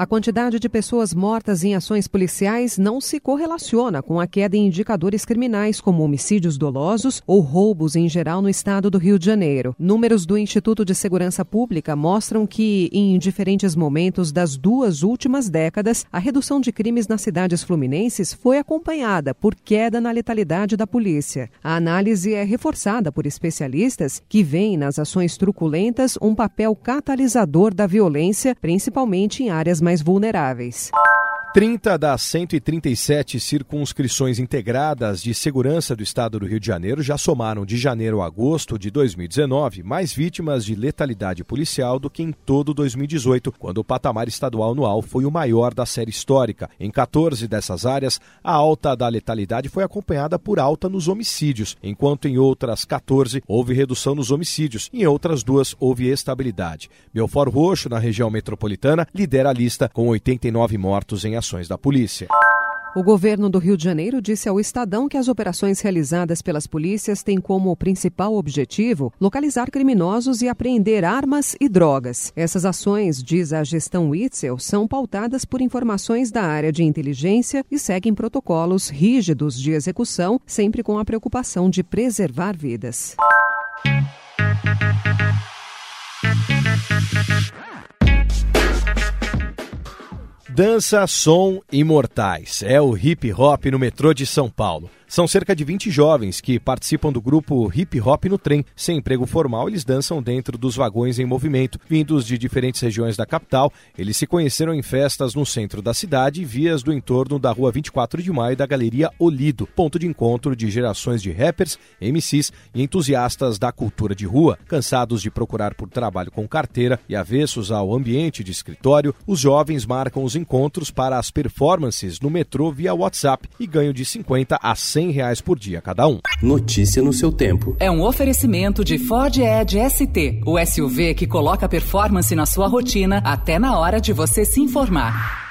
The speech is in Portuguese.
A quantidade de pessoas mortas em ações policiais não se correlaciona com a queda em indicadores criminais como homicídios dolosos ou roubos em geral no estado do Rio de Janeiro. Números do Instituto de Segurança Pública mostram que, em diferentes momentos das duas últimas décadas, a redução de crimes nas cidades fluminenses foi acompanhada por queda na letalidade da polícia. A análise é reforçada por especialistas que veem nas ações truculentas um papel catalisador da violência, principalmente em áreas mais mais vulneráveis. 30 das 137 circunscrições integradas de segurança do estado do Rio de Janeiro já somaram de janeiro a agosto de 2019 mais vítimas de letalidade policial do que em todo 2018, quando o patamar estadual anual foi o maior da série histórica. Em 14 dessas áreas, a alta da letalidade foi acompanhada por alta nos homicídios, enquanto em outras 14 houve redução nos homicídios em outras duas houve estabilidade. Belfort Roxo, na região metropolitana, lidera a lista com 89 mortos em da polícia. O governo do Rio de Janeiro disse ao Estadão que as operações realizadas pelas polícias têm como principal objetivo localizar criminosos e apreender armas e drogas. Essas ações, diz a gestão Witzel, são pautadas por informações da área de inteligência e seguem protocolos rígidos de execução, sempre com a preocupação de preservar vidas. Dança, som, imortais. É o hip hop no metrô de São Paulo. São cerca de 20 jovens que participam do grupo Hip Hop no Trem. Sem emprego formal, eles dançam dentro dos vagões em movimento. Vindos de diferentes regiões da capital, eles se conheceram em festas no centro da cidade e vias do entorno da rua 24 de maio da Galeria Olido, ponto de encontro de gerações de rappers, MCs e entusiastas da cultura de rua. Cansados de procurar por trabalho com carteira e avessos ao ambiente de escritório, os jovens marcam os encontros para as performances no metrô via WhatsApp e ganham de 50 a 100 100 reais por dia cada um. Notícia no seu tempo. É um oferecimento de Ford Edge ST, o SUV que coloca performance na sua rotina até na hora de você se informar.